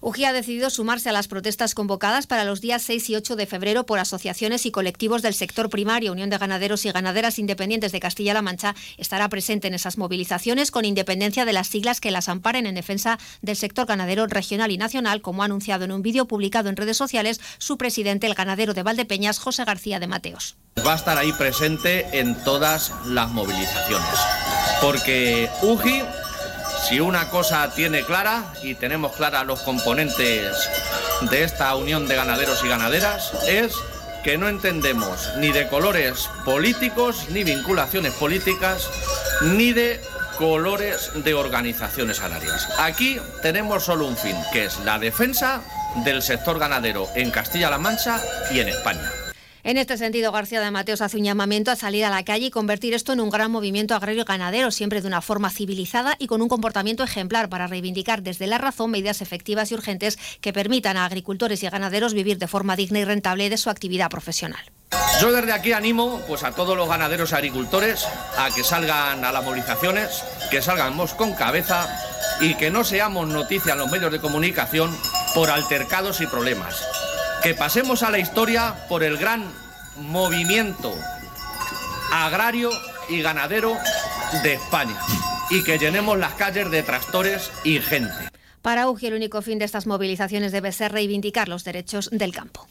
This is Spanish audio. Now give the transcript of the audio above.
UGI ha decidido sumarse a las protestas convocadas para los días 6 y 8 de febrero por asociaciones y colectivos del sector primario. Unión de Ganaderos y Ganaderas Independientes de Castilla-La Mancha estará presente en esas movilizaciones con independencia de las siglas que las amparen en defensa del sector ganadero regional y nacional, como ha anunciado en un vídeo publicado en redes sociales su presidente, el ganadero de Valdepeñas, José García de Mateos. Va a estar ahí presente en todas las movilizaciones, porque UGI si una cosa tiene clara, y tenemos clara los componentes de esta unión de ganaderos y ganaderas, es que no entendemos ni de colores políticos, ni vinculaciones políticas, ni de colores de organizaciones agrarias. Aquí tenemos solo un fin, que es la defensa del sector ganadero en Castilla-La Mancha y en España. En este sentido, García de Mateos hace un llamamiento a salir a la calle y convertir esto en un gran movimiento agrario ganadero, siempre de una forma civilizada y con un comportamiento ejemplar para reivindicar desde la razón medidas efectivas y urgentes que permitan a agricultores y ganaderos vivir de forma digna y rentable de su actividad profesional. Yo desde aquí animo pues, a todos los ganaderos y agricultores a que salgan a las movilizaciones, que salgamos con cabeza y que no seamos noticia en los medios de comunicación por altercados y problemas que pasemos a la historia por el gran movimiento agrario y ganadero de España y que llenemos las calles de tractores y gente. Para UGI el único fin de estas movilizaciones debe ser reivindicar los derechos del campo.